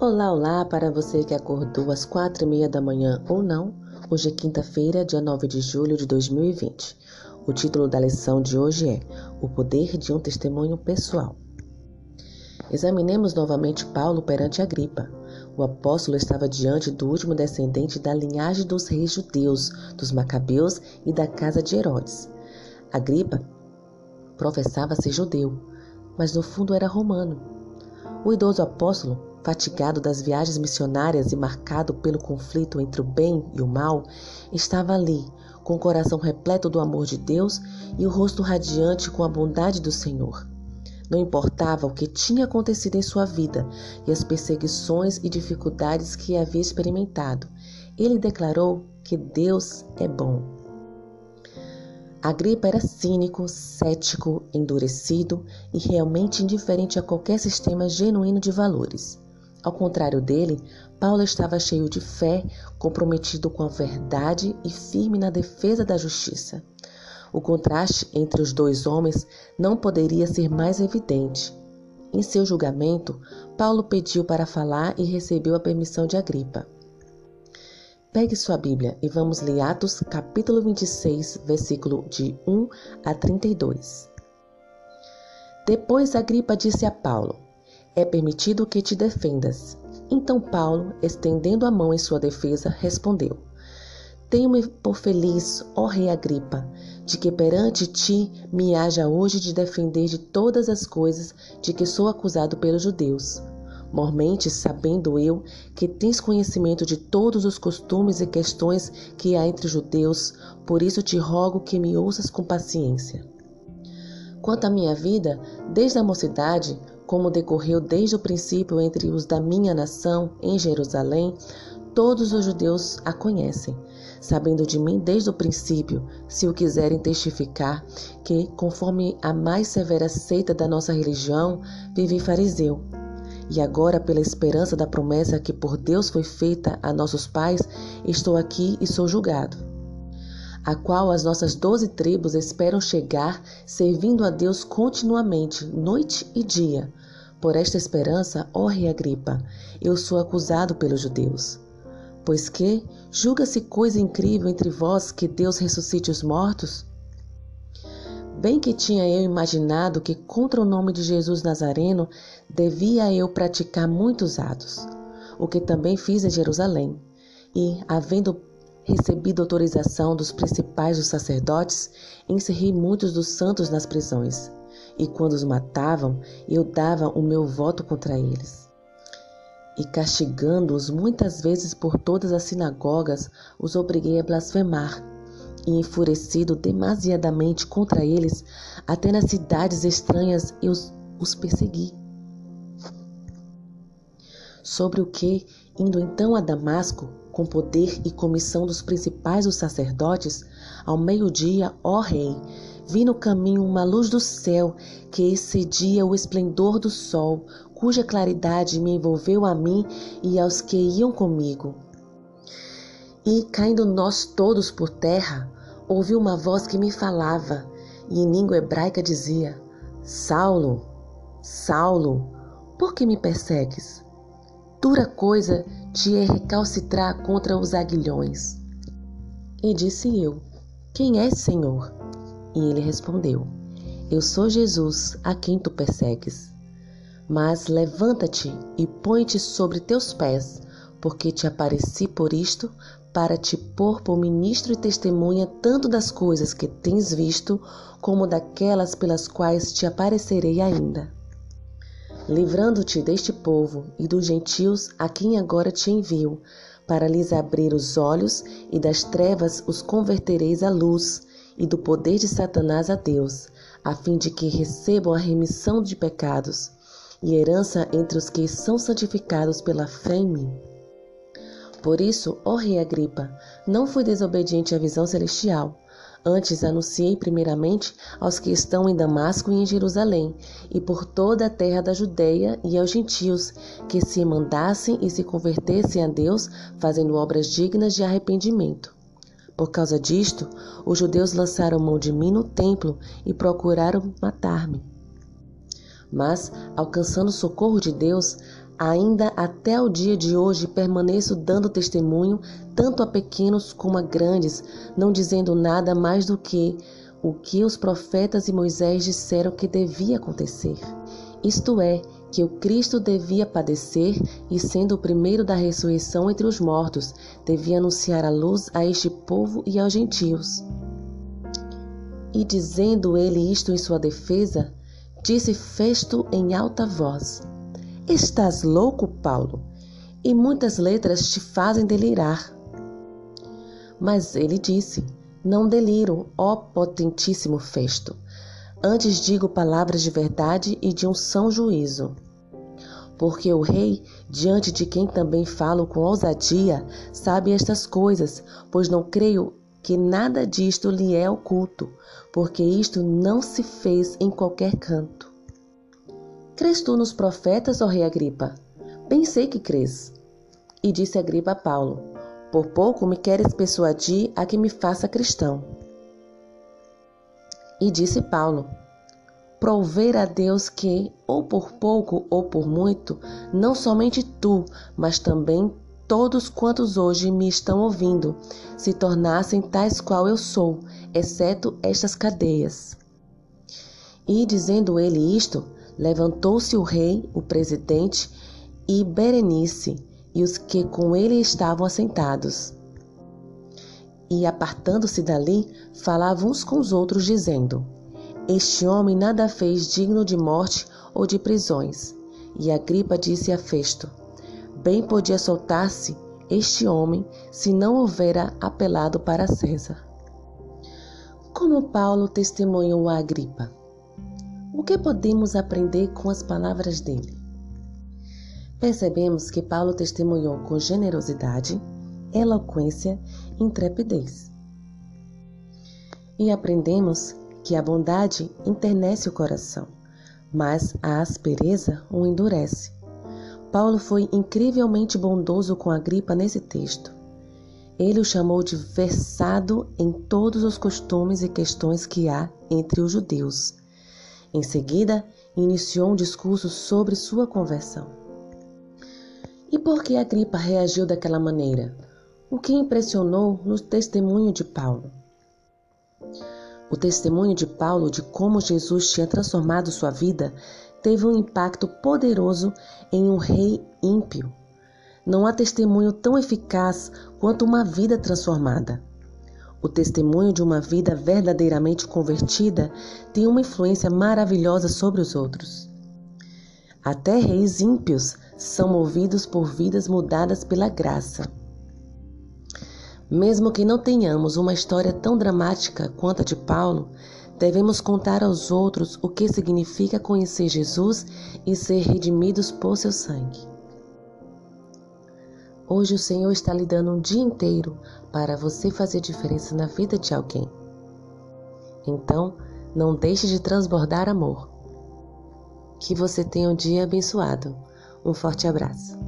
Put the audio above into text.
Olá, olá para você que acordou às quatro e meia da manhã ou não. Hoje é quinta-feira, dia 9 de julho de 2020. O título da lição de hoje é O Poder de um Testemunho Pessoal. Examinemos novamente Paulo perante Agripa. O apóstolo estava diante do último descendente da linhagem dos reis judeus, dos Macabeus e da casa de Herodes. Agripa professava ser judeu, mas no fundo era romano. O idoso apóstolo fatigado das viagens missionárias e marcado pelo conflito entre o bem e o mal, estava ali, com o coração repleto do amor de Deus e o rosto radiante com a bondade do Senhor. Não importava o que tinha acontecido em sua vida e as perseguições e dificuldades que havia experimentado, ele declarou que Deus é bom. Agripa era cínico, cético, endurecido e realmente indiferente a qualquer sistema genuíno de valores. Ao contrário dele, Paulo estava cheio de fé, comprometido com a verdade e firme na defesa da justiça. O contraste entre os dois homens não poderia ser mais evidente. Em seu julgamento, Paulo pediu para falar e recebeu a permissão de Agripa. Pegue sua Bíblia e vamos ler Atos, capítulo 26, versículo de 1 a 32. Depois Agripa disse a Paulo: É permitido que te defendas. Então Paulo, estendendo a mão em sua defesa, respondeu: Tenho-me por feliz, ó rei Agripa, de que perante ti me haja hoje de defender de todas as coisas de que sou acusado pelos judeus Mormente, sabendo eu que tens conhecimento de todos os costumes e questões que há entre judeus, por isso te rogo que me ouças com paciência. Quanto à minha vida, desde a mocidade, como decorreu desde o princípio entre os da minha nação em Jerusalém, todos os judeus a conhecem, sabendo de mim desde o princípio, se o quiserem testificar, que, conforme a mais severa seita da nossa religião, vivi fariseu e agora, pela esperança da promessa que por Deus foi feita a nossos pais, estou aqui e sou julgado. A qual as nossas doze tribos esperam chegar, servindo a Deus continuamente, noite e dia. Por esta esperança, ó Rei Agripa, eu sou acusado pelos judeus. Pois que julga-se coisa incrível entre vós que Deus ressuscite os mortos? Bem que tinha eu imaginado que contra o nome de Jesus Nazareno devia eu praticar muitos atos, o que também fiz em Jerusalém. E, havendo recebido autorização dos principais dos sacerdotes, encerrei muitos dos santos nas prisões. E quando os matavam, eu dava o meu voto contra eles. E castigando-os muitas vezes por todas as sinagogas, os obriguei a blasfemar e enfurecido demasiadamente contra eles, até nas cidades estranhas eu os persegui. Sobre o que, indo então a Damasco, com poder e comissão dos principais dos sacerdotes, ao meio-dia, ó rei, vi no caminho uma luz do céu que excedia o esplendor do sol, cuja claridade me envolveu a mim e aos que iam comigo. E, caindo nós todos por terra, ouvi uma voz que me falava e em língua hebraica dizia: Saulo, Saulo, por que me persegues? Dura coisa te é recalcitrar contra os aguilhões. E disse eu: Quem és, Senhor? E ele respondeu: Eu sou Jesus, a quem tu persegues. Mas levanta-te e põe-te sobre teus pés, porque te apareci por isto, para te pôr por ministro e testemunha tanto das coisas que tens visto, como daquelas pelas quais te aparecerei ainda. Livrando-te deste povo e dos gentios a quem agora te envio, para lhes abrir os olhos e das trevas os convertereis à luz, e do poder de Satanás a Deus, a fim de que recebam a remissão de pecados e herança entre os que são santificados pela fé em mim. Por isso, ó rei Agripa, não fui desobediente à visão celestial. Antes anunciei primeiramente aos que estão em Damasco e em Jerusalém, e por toda a terra da Judéia e aos gentios, que se mandassem e se convertessem a Deus, fazendo obras dignas de arrependimento. Por causa disto, os judeus lançaram mão de mim no templo e procuraram matar-me. Mas, alcançando o socorro de Deus, Ainda até o dia de hoje permaneço dando testemunho, tanto a pequenos como a grandes, não dizendo nada mais do que o que os profetas e Moisés disseram que devia acontecer. Isto é, que o Cristo devia padecer e, sendo o primeiro da ressurreição entre os mortos, devia anunciar a luz a este povo e aos gentios. E dizendo ele isto em sua defesa, disse Festo em alta voz: Estás louco, Paulo, e muitas letras te fazem delirar. Mas ele disse: Não deliro, ó potentíssimo Festo. Antes digo palavras de verdade e de um são juízo. Porque o rei, diante de quem também falo com ousadia, sabe estas coisas, pois não creio que nada disto lhe é oculto, porque isto não se fez em qualquer canto. Crês tu nos profetas, ó rei Agripa? Bem sei que crês. E disse Agripa a Paulo: Por pouco me queres persuadir a que me faça cristão. E disse Paulo: Prover a Deus que, ou por pouco ou por muito, não somente tu, mas também todos quantos hoje me estão ouvindo, se tornassem tais qual eu sou, exceto estas cadeias. E dizendo ele isto, Levantou-se o rei, o presidente e Berenice e os que com ele estavam assentados. E apartando-se dali, falavam uns com os outros, dizendo: Este homem nada fez digno de morte ou de prisões. E Agripa disse a Festo: Bem podia soltar-se este homem se não houvera apelado para César. Como Paulo testemunhou a Agripa. O que podemos aprender com as palavras dele? Percebemos que Paulo testemunhou com generosidade, eloquência e intrepidez. E aprendemos que a bondade internece o coração, mas a aspereza o endurece. Paulo foi incrivelmente bondoso com a gripa nesse texto. Ele o chamou de versado em todos os costumes e questões que há entre os judeus em seguida, iniciou um discurso sobre sua conversão. E por que Agripa reagiu daquela maneira? O que impressionou no testemunho de Paulo? O testemunho de Paulo de como Jesus tinha transformado sua vida teve um impacto poderoso em um rei ímpio. Não há testemunho tão eficaz quanto uma vida transformada. O testemunho de uma vida verdadeiramente convertida tem uma influência maravilhosa sobre os outros. Até reis ímpios são movidos por vidas mudadas pela graça. Mesmo que não tenhamos uma história tão dramática quanto a de Paulo, devemos contar aos outros o que significa conhecer Jesus e ser redimidos por seu sangue. Hoje o Senhor está lhe dando um dia inteiro para você fazer diferença na vida de alguém. Então, não deixe de transbordar amor. Que você tenha um dia abençoado. Um forte abraço.